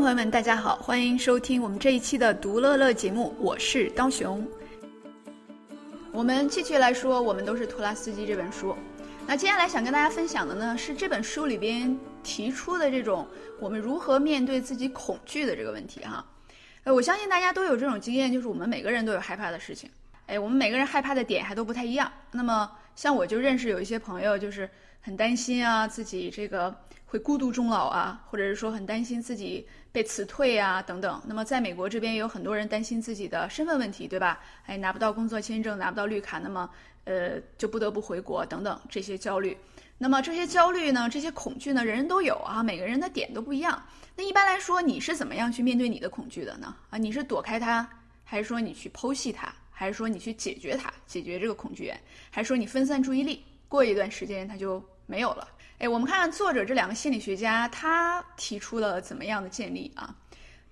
朋友们，大家好，欢迎收听我们这一期的《独乐乐》节目，我是刀熊。我们继续来说，我们都是图拉斯基这本书。那接下来想跟大家分享的呢，是这本书里边提出的这种我们如何面对自己恐惧的这个问题哈。呃，我相信大家都有这种经验，就是我们每个人都有害怕的事情。哎，我们每个人害怕的点还都不太一样。那么像我就认识有一些朋友，就是很担心啊，自己这个会孤独终老啊，或者是说很担心自己被辞退啊等等。那么在美国这边也有很多人担心自己的身份问题，对吧？哎，拿不到工作签证，拿不到绿卡，那么呃就不得不回国等等这些焦虑。那么这些焦虑呢，这些恐惧呢，人人都有啊，每个人的点都不一样。那一般来说，你是怎么样去面对你的恐惧的呢？啊，你是躲开它，还是说你去剖析它，还是说你去解决它，解决这个恐惧源，还是说你分散注意力，过一段时间它就没有了？哎，我们看看作者这两个心理学家，他提出了怎么样的建议啊？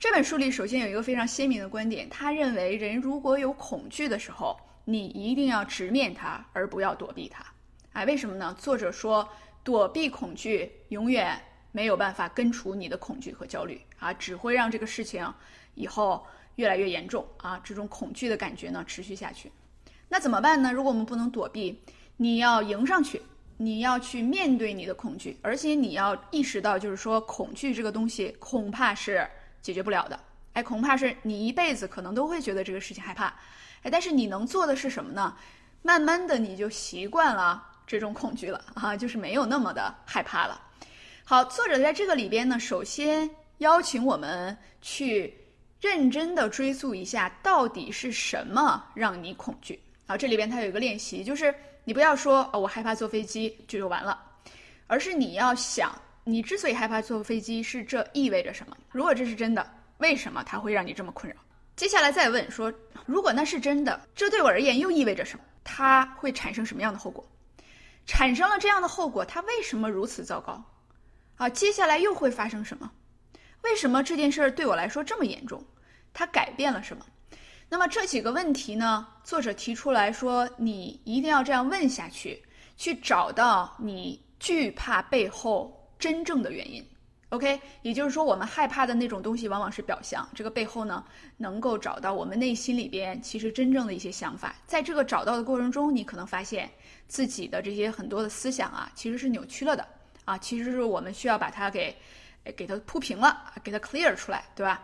这本书里首先有一个非常鲜明的观点，他认为人如果有恐惧的时候，你一定要直面它，而不要躲避它。哎，为什么呢？作者说，躲避恐惧永远没有办法根除你的恐惧和焦虑啊，只会让这个事情以后越来越严重啊，这种恐惧的感觉呢持续下去。那怎么办呢？如果我们不能躲避，你要迎上去。你要去面对你的恐惧，而且你要意识到，就是说恐惧这个东西恐怕是解决不了的。哎，恐怕是你一辈子可能都会觉得这个事情害怕。哎，但是你能做的是什么呢？慢慢的你就习惯了这种恐惧了啊，就是没有那么的害怕了。好，作者在这个里边呢，首先邀请我们去认真的追溯一下，到底是什么让你恐惧啊？这里边它有一个练习，就是。你不要说哦，我害怕坐飞机就就完了，而是你要想，你之所以害怕坐飞机，是这意味着什么？如果这是真的，为什么它会让你这么困扰？接下来再问说，如果那是真的，这对我而言又意味着什么？它会产生什么样的后果？产生了这样的后果，它为什么如此糟糕？啊，接下来又会发生什么？为什么这件事儿对我来说这么严重？它改变了什么？那么这几个问题呢？作者提出来说，你一定要这样问下去，去找到你惧怕背后真正的原因。OK，也就是说，我们害怕的那种东西往往是表象，这个背后呢，能够找到我们内心里边其实真正的一些想法。在这个找到的过程中，你可能发现自己的这些很多的思想啊，其实是扭曲了的啊，其实是我们需要把它给给它铺平了，给它 clear 出来，对吧？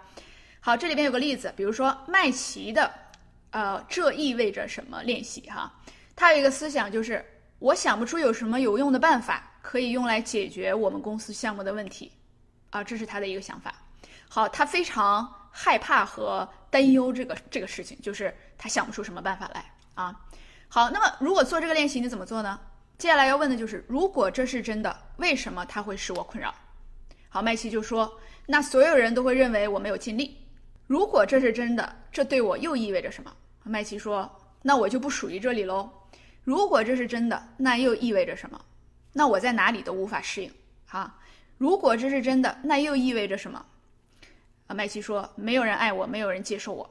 好，这里边有个例子，比如说麦琪的，呃，这意味着什么练习哈？他有一个思想就是，我想不出有什么有用的办法可以用来解决我们公司项目的问题，啊，这是他的一个想法。好，他非常害怕和担忧这个这个事情，就是他想不出什么办法来啊。好，那么如果做这个练习，你怎么做呢？接下来要问的就是，如果这是真的，为什么它会使我困扰？好，麦琪就说，那所有人都会认为我没有尽力。如果这是真的，这对我又意味着什么？麦琪说：“那我就不属于这里喽。”如果这是真的，那又意味着什么？那我在哪里都无法适应。哈，如果这是真的，那又意味着什么？啊，麦琪说：“没有人爱我，没有人接受我。”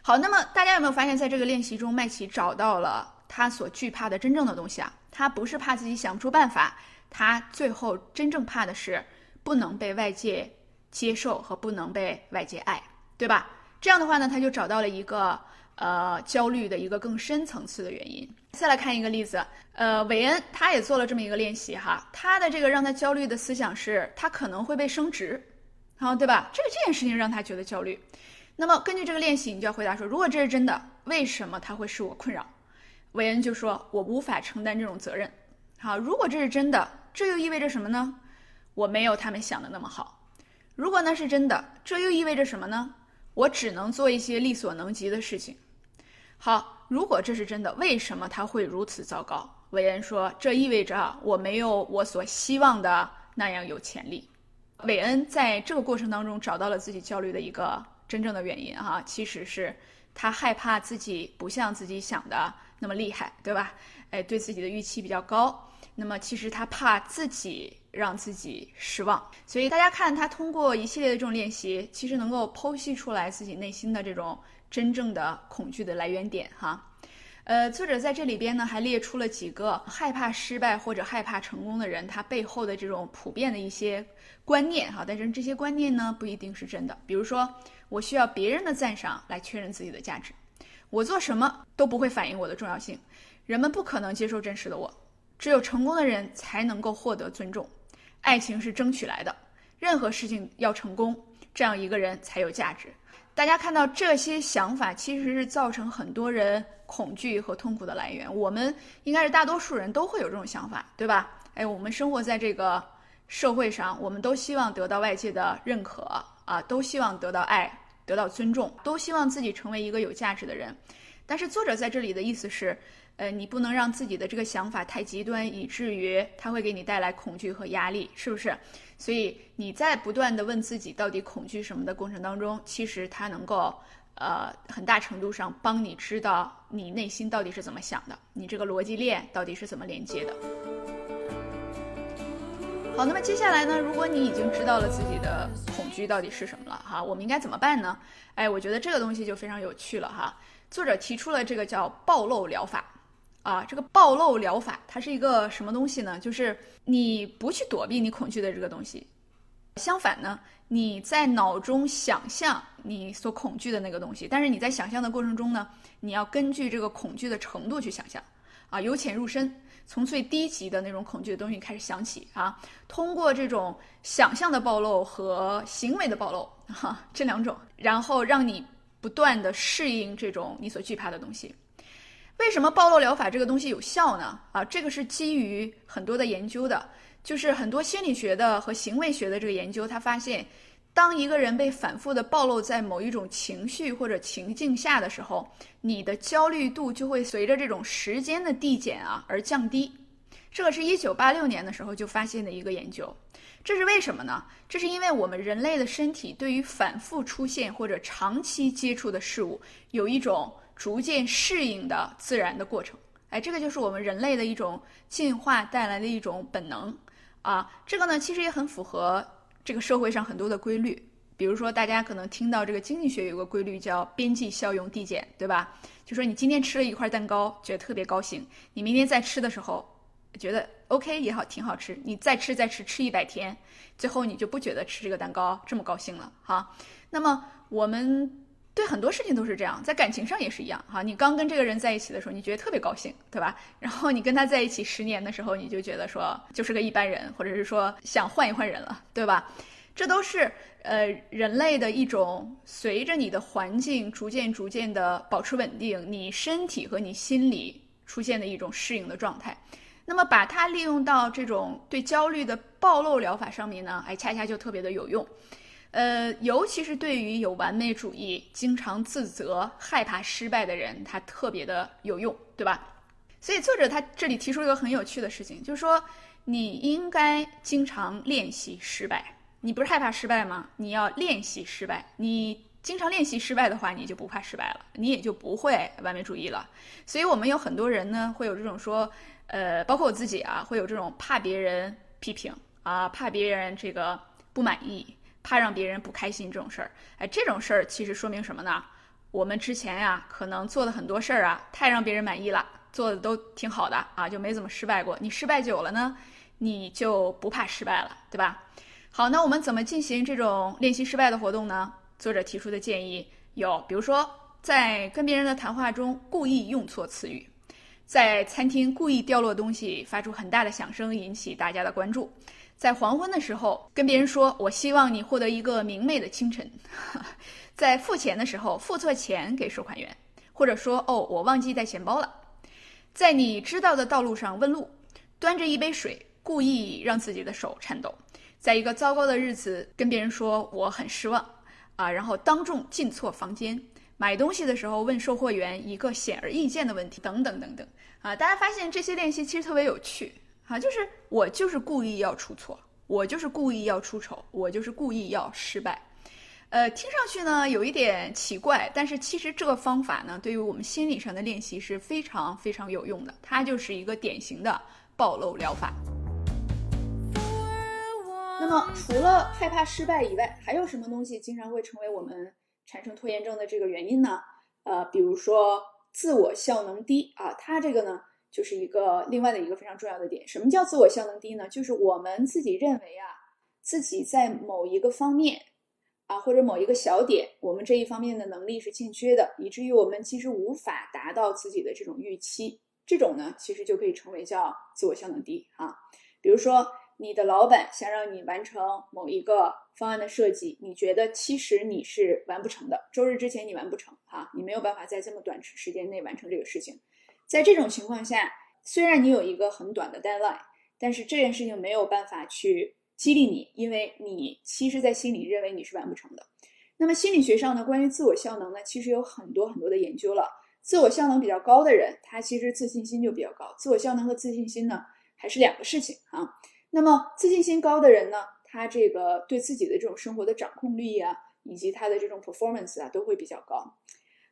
好，那么大家有没有发现，在这个练习中，麦琪找到了他所惧怕的真正的东西啊？他不是怕自己想不出办法，他最后真正怕的是不能被外界接受和不能被外界爱。对吧？这样的话呢，他就找到了一个呃焦虑的一个更深层次的原因再来看一个例子，呃，韦恩他也做了这么一个练习哈，他的这个让他焦虑的思想是，他可能会被升职，好，对吧？这个这件事情让他觉得焦虑。那么根据这个练习，你就要回答说，如果这是真的，为什么他会使我困扰？韦恩就说，我无法承担这种责任。好，如果这是真的，这又意味着什么呢？我没有他们想的那么好。如果那是真的，这又意味着什么呢？我只能做一些力所能及的事情。好，如果这是真的，为什么他会如此糟糕？韦恩说，这意味着我没有我所希望的那样有潜力。韦恩在这个过程当中找到了自己焦虑的一个真正的原因，哈，其实是他害怕自己不像自己想的那么厉害，对吧？哎，对自己的预期比较高。那么其实他怕自己让自己失望，所以大家看他通过一系列的这种练习，其实能够剖析出来自己内心的这种真正的恐惧的来源点哈。呃，作者在这里边呢还列出了几个害怕失败或者害怕成功的人他背后的这种普遍的一些观念哈，但是这些观念呢不一定是真的。比如说，我需要别人的赞赏来确认自己的价值，我做什么都不会反映我的重要性，人们不可能接受真实的我。只有成功的人才能够获得尊重，爱情是争取来的。任何事情要成功，这样一个人才有价值。大家看到这些想法，其实是造成很多人恐惧和痛苦的来源。我们应该是大多数人都会有这种想法，对吧？哎，我们生活在这个社会上，我们都希望得到外界的认可啊，都希望得到爱，得到尊重，都希望自己成为一个有价值的人。但是作者在这里的意思是。呃，你不能让自己的这个想法太极端，以至于它会给你带来恐惧和压力，是不是？所以你在不断的问自己到底恐惧什么的过程当中，其实它能够呃很大程度上帮你知道你内心到底是怎么想的，你这个逻辑链到底是怎么连接的。好，那么接下来呢，如果你已经知道了自己的恐惧到底是什么了哈，我们应该怎么办呢？哎，我觉得这个东西就非常有趣了哈。作者提出了这个叫暴露疗法。啊，这个暴露疗法它是一个什么东西呢？就是你不去躲避你恐惧的这个东西，相反呢，你在脑中想象你所恐惧的那个东西，但是你在想象的过程中呢，你要根据这个恐惧的程度去想象，啊，由浅入深，从最低级的那种恐惧的东西开始想起啊，通过这种想象的暴露和行为的暴露，哈，这两种，然后让你不断的适应这种你所惧怕的东西。为什么暴露疗法这个东西有效呢？啊，这个是基于很多的研究的，就是很多心理学的和行为学的这个研究，他发现，当一个人被反复的暴露在某一种情绪或者情境下的时候，你的焦虑度就会随着这种时间的递减啊而降低。这个是一九八六年的时候就发现的一个研究。这是为什么呢？这是因为我们人类的身体对于反复出现或者长期接触的事物有一种。逐渐适应的自然的过程，哎，这个就是我们人类的一种进化带来的一种本能啊。这个呢，其实也很符合这个社会上很多的规律。比如说，大家可能听到这个经济学有个规律叫边际效用递减，对吧？就说你今天吃了一块蛋糕，觉得特别高兴，你明天再吃的时候，觉得 OK 也好，挺好吃。你再吃再吃，吃一百天，最后你就不觉得吃这个蛋糕这么高兴了哈。那么我们。对很多事情都是这样，在感情上也是一样哈。你刚跟这个人在一起的时候，你觉得特别高兴，对吧？然后你跟他在一起十年的时候，你就觉得说就是个一般人，或者是说想换一换人了，对吧？这都是呃人类的一种随着你的环境逐渐逐渐的保持稳定，你身体和你心理出现的一种适应的状态。那么把它利用到这种对焦虑的暴露疗法上面呢，哎，恰恰就特别的有用。呃，尤其是对于有完美主义、经常自责、害怕失败的人，它特别的有用，对吧？所以作者他这里提出一个很有趣的事情，就是说你应该经常练习失败。你不是害怕失败吗？你要练习失败。你经常练习失败的话，你就不怕失败了，你也就不会完美主义了。所以我们有很多人呢，会有这种说，呃，包括我自己啊，会有这种怕别人批评啊，怕别人这个不满意。怕让别人不开心这种事儿，哎，这种事儿其实说明什么呢？我们之前呀，可能做的很多事儿啊，太让别人满意了，做的都挺好的啊，就没怎么失败过。你失败久了呢，你就不怕失败了，对吧？好，那我们怎么进行这种练习失败的活动呢？作者提出的建议有，比如说在跟别人的谈话中故意用错词语，在餐厅故意掉落东西，发出很大的响声，引起大家的关注；在黄昏的时候跟别人说“我希望你获得一个明媚的清晨”；在付钱的时候付错钱给收款员，或者说“哦，我忘记带钱包了”；在你知道的道路上问路，端着一杯水，故意让自己的手颤抖；在一个糟糕的日子跟别人说“我很失望”，啊，然后当众进错房间。买东西的时候问售货员一个显而易见的问题，等等等等啊！大家发现这些练习其实特别有趣啊，就是我就是故意要出错，我就是故意要出丑，我就是故意要失败。呃，听上去呢有一点奇怪，但是其实这个方法呢对于我们心理上的练习是非常非常有用的，它就是一个典型的暴露疗法。那么除了害怕失败以外，还有什么东西经常会成为我们？产生拖延症的这个原因呢，呃，比如说自我效能低啊，它这个呢就是一个另外的一个非常重要的点。什么叫自我效能低呢？就是我们自己认为啊，自己在某一个方面啊或者某一个小点，我们这一方面的能力是欠缺的，以至于我们其实无法达到自己的这种预期。这种呢，其实就可以称为叫自我效能低啊。比如说。你的老板想让你完成某一个方案的设计，你觉得其实你是完不成的。周日之前你完不成，哈，你没有办法在这么短时间内完成这个事情。在这种情况下，虽然你有一个很短的 deadline，但是这件事情没有办法去激励你，因为你其实，在心里认为你是完不成的。那么心理学上呢，关于自我效能呢，其实有很多很多的研究了。自我效能比较高的人，他其实自信心就比较高。自我效能和自信心呢，还是两个事情啊。那么自信心高的人呢，他这个对自己的这种生活的掌控力啊，以及他的这种 performance 啊，都会比较高。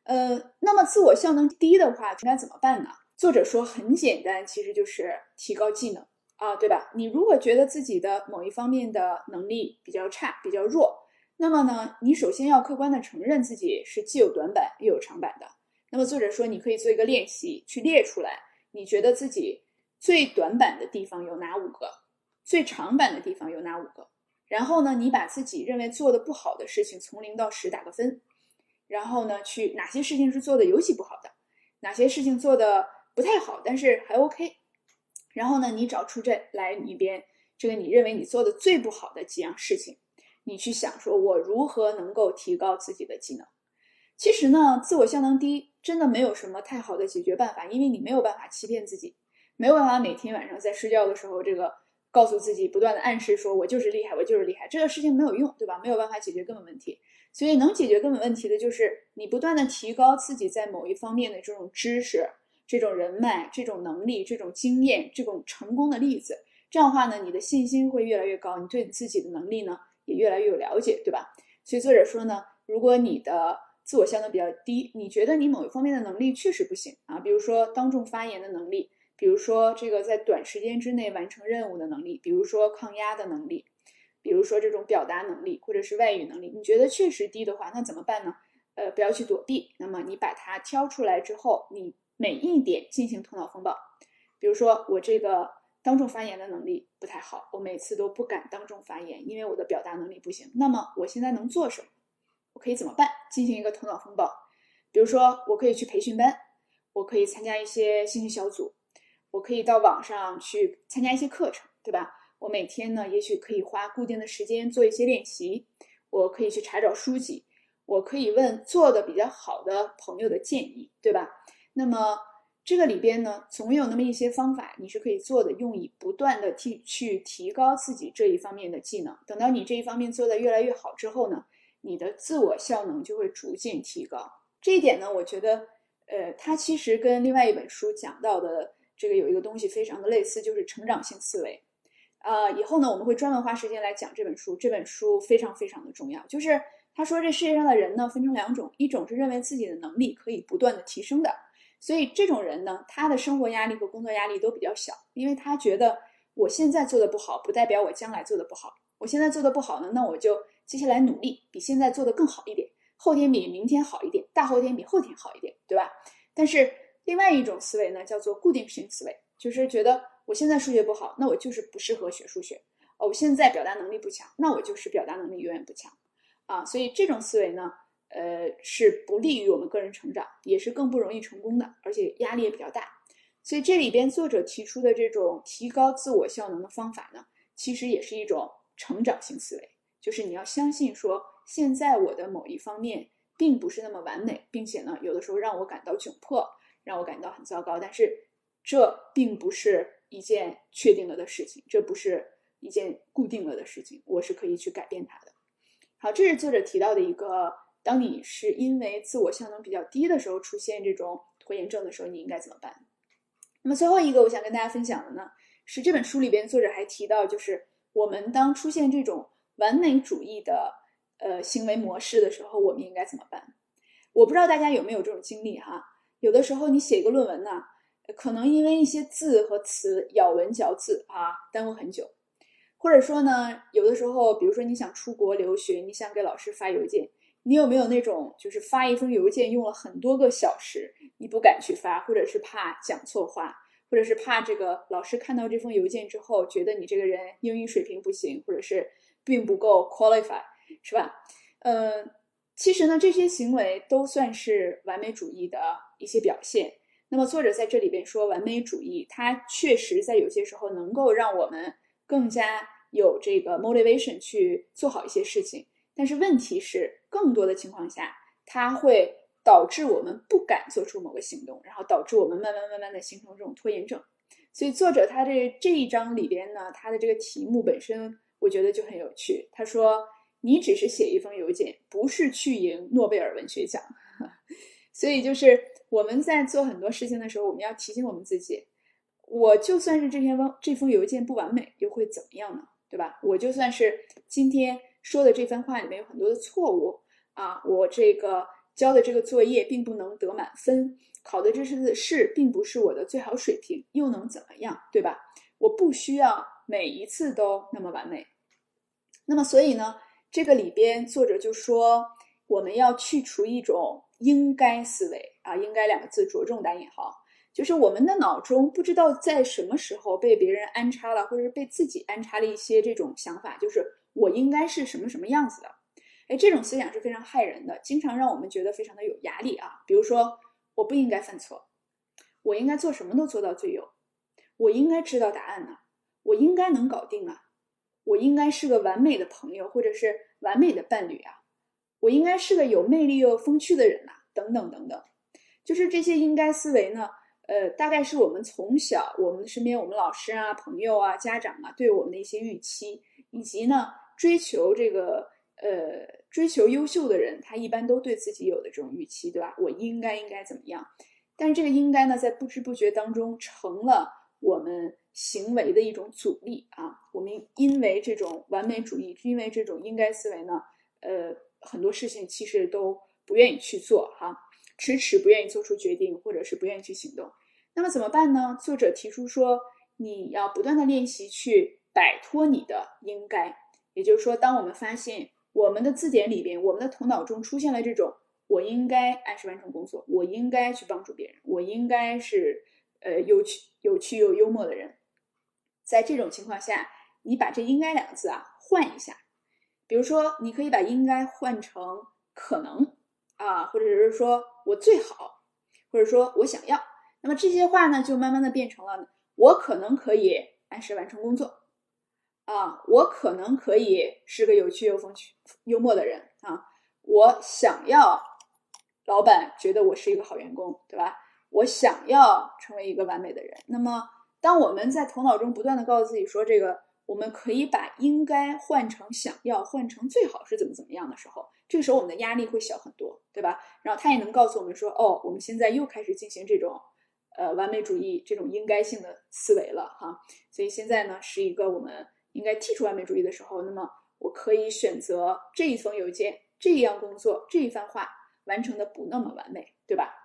呃，那么自我效能低的话，应该怎么办呢？作者说很简单，其实就是提高技能啊，对吧？你如果觉得自己的某一方面的能力比较差、比较弱，那么呢，你首先要客观的承认自己是既有短板又有长板的。那么作者说，你可以做一个练习，去列出来，你觉得自己最短板的地方有哪五个？最长板的地方有哪五个？然后呢，你把自己认为做的不好的事情从零到十打个分，然后呢，去哪些事情是做的尤其不好的，哪些事情做的不太好，但是还 OK。然后呢，你找出这来里边这个你认为你做的最不好的几样事情，你去想说，我如何能够提高自己的技能？其实呢，自我效能低真的没有什么太好的解决办法，因为你没有办法欺骗自己，没有办法每天晚上在睡觉的时候这个。告诉自己，不断的暗示说：“我就是厉害，我就是厉害。”这个事情没有用，对吧？没有办法解决根本问题。所以，能解决根本问题的就是你不断的提高自己在某一方面的这种知识、这种人脉、这种能力、这种经验、这种成功的例子。这样的话呢，你的信心会越来越高，你对自己的能力呢也越来越有了解，对吧？所以作者说呢，如果你的自我效能比较低，你觉得你某一方面的能力确实不行啊，比如说当众发言的能力。比如说，这个在短时间之内完成任务的能力，比如说抗压的能力，比如说这种表达能力，或者是外语能力，你觉得确实低的话，那怎么办呢？呃，不要去躲避，那么你把它挑出来之后，你每一点进行头脑风暴。比如说，我这个当众发言的能力不太好，我每次都不敢当众发言，因为我的表达能力不行。那么我现在能做什么？我可以怎么办？进行一个头脑风暴。比如说，我可以去培训班，我可以参加一些兴趣小组。我可以到网上去参加一些课程，对吧？我每天呢，也许可以花固定的时间做一些练习。我可以去查找书籍，我可以问做的比较好的朋友的建议，对吧？那么这个里边呢，总有那么一些方法你是可以做的，用以不断的提去提高自己这一方面的技能。等到你这一方面做的越来越好之后呢，你的自我效能就会逐渐提高。这一点呢，我觉得，呃，它其实跟另外一本书讲到的。这个有一个东西非常的类似，就是成长性思维。呃，以后呢我们会专门花时间来讲这本书。这本书非常非常的重要。就是他说这世界上的人呢分成两种，一种是认为自己的能力可以不断的提升的，所以这种人呢他的生活压力和工作压力都比较小，因为他觉得我现在做的不好，不代表我将来做的不好。我现在做的不好呢，那我就接下来努力比现在做的更好一点，后天比明天好一点，大后天比后天好一点，对吧？但是。另外一种思维呢，叫做固定性思维，就是觉得我现在数学不好，那我就是不适合学数学。哦，我现在表达能力不强，那我就是表达能力永远不强。啊，所以这种思维呢，呃，是不利于我们个人成长，也是更不容易成功的，而且压力也比较大。所以这里边作者提出的这种提高自我效能的方法呢，其实也是一种成长性思维，就是你要相信说，现在我的某一方面并不是那么完美，并且呢，有的时候让我感到窘迫，让我感到很糟糕，但是这并不是一件确定了的事情，这不是一件固定了的事情，我是可以去改变它的。好，这是作者提到的一个，当你是因为自我效能比较低的时候出现这种拖延症的时候，你应该怎么办？那么最后一个我想跟大家分享的呢，是这本书里边作者还提到，就是我们当出现这种完美主义的呃行为模式的时候，我们应该怎么办？我不知道大家有没有这种经历哈？有的时候你写一个论文呢，可能因为一些字和词咬文嚼字啊，耽误很久；或者说呢，有的时候，比如说你想出国留学，你想给老师发邮件。你有没有那种就是发一封邮件用了很多个小时，你不敢去发，或者是怕讲错话，或者是怕这个老师看到这封邮件之后觉得你这个人英语水平不行，或者是并不够 qualify，是吧？呃，其实呢，这些行为都算是完美主义的一些表现。那么作者在这里边说，完美主义它确实在有些时候能够让我们更加有这个 motivation 去做好一些事情。但是问题是，更多的情况下，它会导致我们不敢做出某个行动，然后导致我们慢慢慢慢的形成这种拖延症。所以作者他这这一章里边呢，他的这个题目本身我觉得就很有趣。他说：“你只是写一封邮件，不是去赢诺贝尔文学奖。”所以就是我们在做很多事情的时候，我们要提醒我们自己：我就算是这篇封这封邮件不完美，又会怎么样呢？对吧？我就算是今天。说的这番话里面有很多的错误啊！我这个交的这个作业并不能得满分，考的这次试并不是我的最好水平，又能怎么样，对吧？我不需要每一次都那么完美。那么，所以呢，这个里边作者就说，我们要去除一种应该思维啊，应该两个字着重打引号，就是我们的脑中不知道在什么时候被别人安插了，或者是被自己安插了一些这种想法，就是。我应该是什么什么样子的？哎，这种思想是非常害人的，经常让我们觉得非常的有压力啊。比如说，我不应该犯错，我应该做什么都做到最优，我应该知道答案呢，我应该能搞定啊，我应该是个完美的朋友或者是完美的伴侣啊，我应该是个有魅力又风趣的人呐，等等等等。就是这些应该思维呢，呃，大概是我们从小我们身边我们老师啊、朋友啊、家长啊对我们的一些预期，以及呢。追求这个呃，追求优秀的人，他一般都对自己有的这种预期，对吧？我应该应该怎么样？但是这个应该呢，在不知不觉当中成了我们行为的一种阻力啊。我们因为这种完美主义，因为这种应该思维呢，呃，很多事情其实都不愿意去做哈，迟迟不愿意做出决定，或者是不愿意去行动。那么怎么办呢？作者提出说，你要不断的练习去摆脱你的应该。也就是说，当我们发现我们的字典里边，我们的头脑中出现了这种“我应该按时完成工作，我应该去帮助别人，我应该是呃有趣、有趣又幽默的人”，在这种情况下，你把这“应该”两个字啊换一下，比如说，你可以把“应该”换成“可能”啊，或者是说我最好，或者说我想要。那么这些话呢，就慢慢的变成了我可能可以按时完成工作。啊，我可能可以是个有趣又风趣、幽默的人啊。我想要老板觉得我是一个好员工，对吧？我想要成为一个完美的人。那么，当我们在头脑中不断的告诉自己说这个，我们可以把应该换成想要，换成最好是怎么怎么样的时候，这个时候我们的压力会小很多，对吧？然后他也能告诉我们说，哦，我们现在又开始进行这种呃完美主义、这种应该性的思维了哈。所以现在呢，是一个我们。应该剔除完美主义的时候，那么我可以选择这一封邮件、这一样工作、这一番话完成的不那么完美，对吧？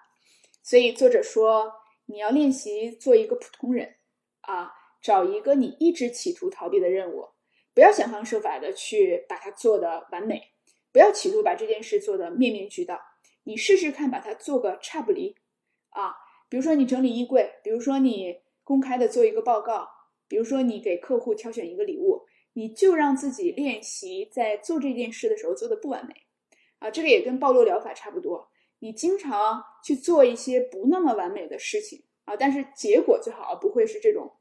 所以作者说，你要练习做一个普通人啊，找一个你一直企图逃避的任务，不要想方设法的去把它做的完美，不要企图把这件事做的面面俱到，你试试看把它做个差不离啊。比如说你整理衣柜，比如说你公开的做一个报告。比如说，你给客户挑选一个礼物，你就让自己练习在做这件事的时候做的不完美，啊，这个也跟暴露疗法差不多。你经常去做一些不那么完美的事情，啊，但是结果最好不会是这种，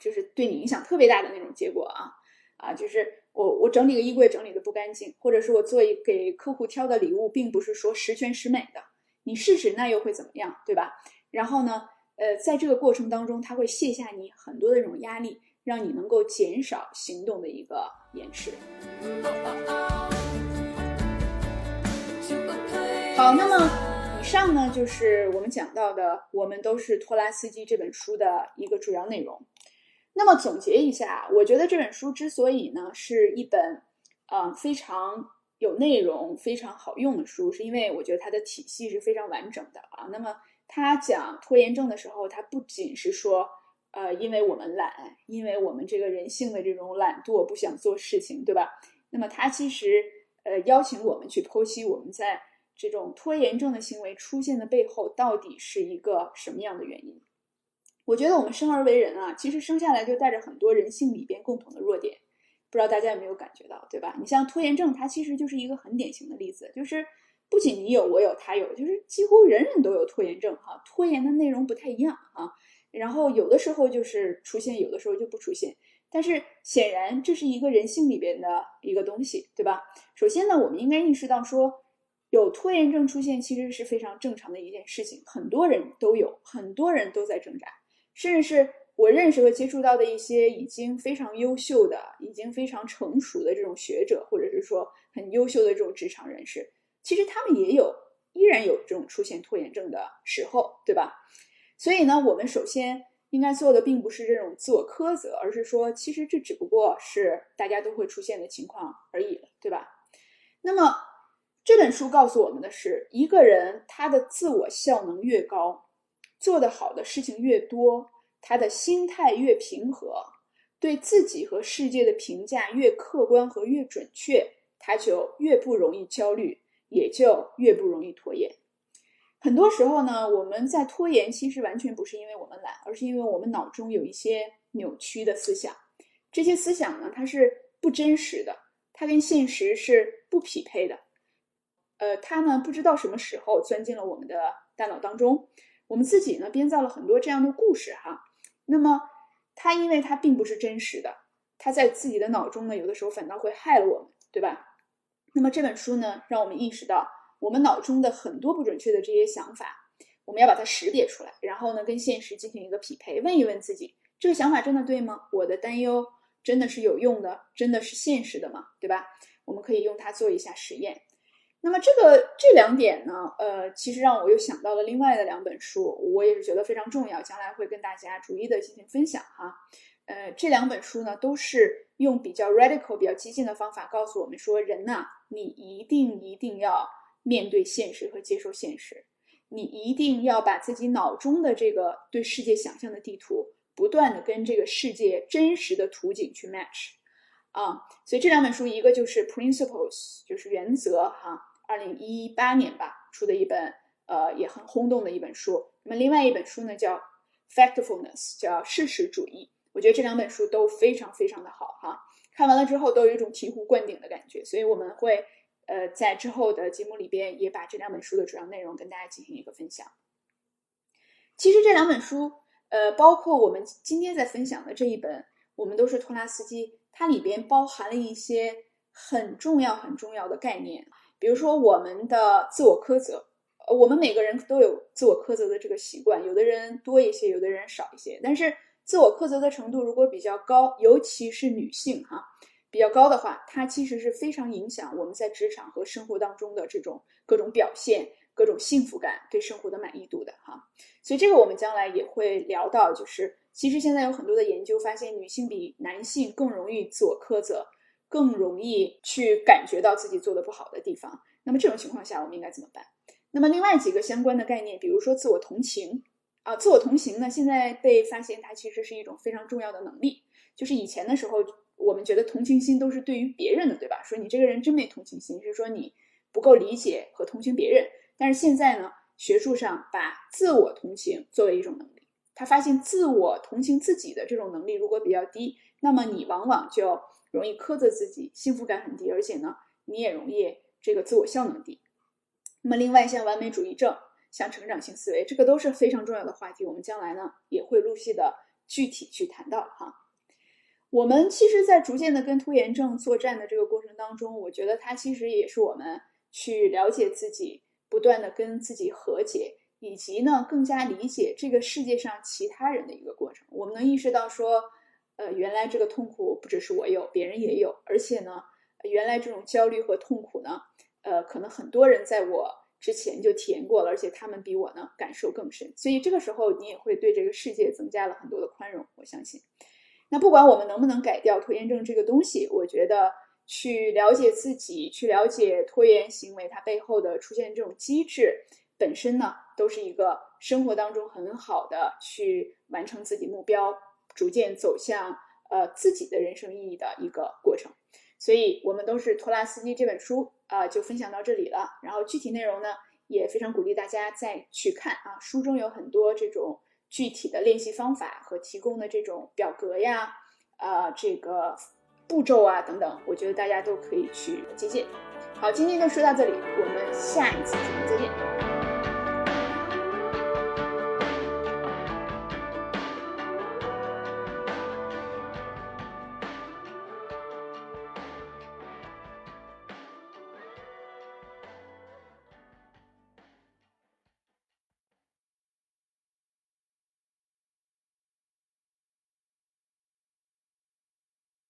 就是对你影响特别大的那种结果啊啊，就是我我整理个衣柜整理的不干净，或者是我做一给客户挑的礼物并不是说十全十美的，你试试那又会怎么样，对吧？然后呢，呃，在这个过程当中，它会卸下你很多的这种压力，让你能够减少行动的一个延迟。好，那么。以上呢，就是我们讲到的《我们都是托拉斯基》这本书的一个主要内容。那么总结一下，我觉得这本书之所以呢是一本啊非常有内容、非常好用的书，是因为我觉得它的体系是非常完整的啊。那么他讲拖延症的时候，他不仅是说呃，因为我们懒，因为我们这个人性的这种懒惰，不想做事情，对吧？那么他其实呃邀请我们去剖析我们在。这种拖延症的行为出现的背后，到底是一个什么样的原因？我觉得我们生而为人啊，其实生下来就带着很多人性里边共同的弱点，不知道大家有没有感觉到，对吧？你像拖延症，它其实就是一个很典型的例子，就是不仅你有，我有，他有，就是几乎人人都有拖延症哈。拖延的内容不太一样啊，然后有的时候就是出现，有的时候就不出现。但是显然这是一个人性里边的一个东西，对吧？首先呢，我们应该意识到说。有拖延症出现，其实是非常正常的一件事情，很多人都有，很多人都在挣扎，甚至是我认识和接触到的一些已经非常优秀的、已经非常成熟的这种学者，或者是说很优秀的这种职场人士，其实他们也有，依然有这种出现拖延症的时候，对吧？所以呢，我们首先应该做的并不是这种自我苛责，而是说，其实这只不过是大家都会出现的情况而已，对吧？那么。这本书告诉我们的是，一个人他的自我效能越高，做得好的事情越多，他的心态越平和，对自己和世界的评价越客观和越准确，他就越不容易焦虑，也就越不容易拖延。很多时候呢，我们在拖延，其实完全不是因为我们懒，而是因为我们脑中有一些扭曲的思想。这些思想呢，它是不真实的，它跟现实是不匹配的。呃，他呢不知道什么时候钻进了我们的大脑当中，我们自己呢编造了很多这样的故事哈。那么他因为他并不是真实的，他在自己的脑中呢，有的时候反倒会害了我们，对吧？那么这本书呢，让我们意识到我们脑中的很多不准确的这些想法，我们要把它识别出来，然后呢跟现实进行一个匹配，问一问自己，这个想法真的对吗？我的担忧真的是有用的，真的是现实的吗？对吧？我们可以用它做一下实验。那么这个这两点呢，呃，其实让我又想到了另外的两本书，我也是觉得非常重要，将来会跟大家逐一的进行分享哈。呃，这两本书呢，都是用比较 radical、比较激进的方法告诉我们说，人呐，你一定一定要面对现实和接受现实，你一定要把自己脑中的这个对世界想象的地图，不断的跟这个世界真实的图景去 match 啊。所以这两本书，一个就是 Principles，就是原则哈。二零一八年吧出的一本，呃，也很轰动的一本书。那么另外一本书呢，叫《Factfulness》，叫事实主义。我觉得这两本书都非常非常的好哈。看完了之后都有一种醍醐灌顶的感觉，所以我们会呃在之后的节目里边也把这两本书的主要内容跟大家进行一个分享。其实这两本书，呃，包括我们今天在分享的这一本，我们都是托拉斯基，它里边包含了一些很重要很重要的概念。比如说，我们的自我苛责，呃，我们每个人都有自我苛责的这个习惯，有的人多一些，有的人少一些。但是，自我苛责的程度如果比较高，尤其是女性哈，比较高的话，它其实是非常影响我们在职场和生活当中的这种各种表现、各种幸福感、对生活的满意度的哈。所以，这个我们将来也会聊到，就是其实现在有很多的研究发现，女性比男性更容易自我苛责。更容易去感觉到自己做的不好的地方。那么这种情况下，我们应该怎么办？那么另外几个相关的概念，比如说自我同情啊，自我同情呢，现在被发现它其实是一种非常重要的能力。就是以前的时候，我们觉得同情心都是对于别人的，对吧？说你这个人真没同情心，是说你不够理解和同情别人。但是现在呢，学术上把自我同情作为一种能力，他发现自我同情自己的这种能力如果比较低，那么你往往就。容易苛责自己，幸福感很低，而且呢，你也容易这个自我效能低。那么，另外像完美主义症，像成长性思维，这个都是非常重要的话题。我们将来呢也会陆续的具体去谈到哈。我们其实，在逐渐的跟拖延症作战的这个过程当中，我觉得它其实也是我们去了解自己，不断的跟自己和解，以及呢更加理解这个世界上其他人的一个过程。我们能意识到说，呃，原来这个痛苦不只是我有，别人也有，而且呢，原来这种焦虑和痛苦呢，呃，可能很多人在我之前就体验过了，而且他们比我呢感受更深。所以这个时候，你也会对这个世界增加了很多的宽容。我相信。那不管我们能不能改掉拖延症这个东西，我觉得去了解自己，去了解拖延行为它背后的出现这种机制本身呢，都是一个生活当中很好的去完成自己目标、逐渐走向呃自己的人生意义的一个过程。所以，我们都是托拉斯基这本书啊，就分享到这里了。然后具体内容呢，也非常鼓励大家再去看啊，书中有很多这种。具体的练习方法和提供的这种表格呀，呃，这个步骤啊等等，我觉得大家都可以去借鉴。好，今天就说到这里，我们下一次节目再见。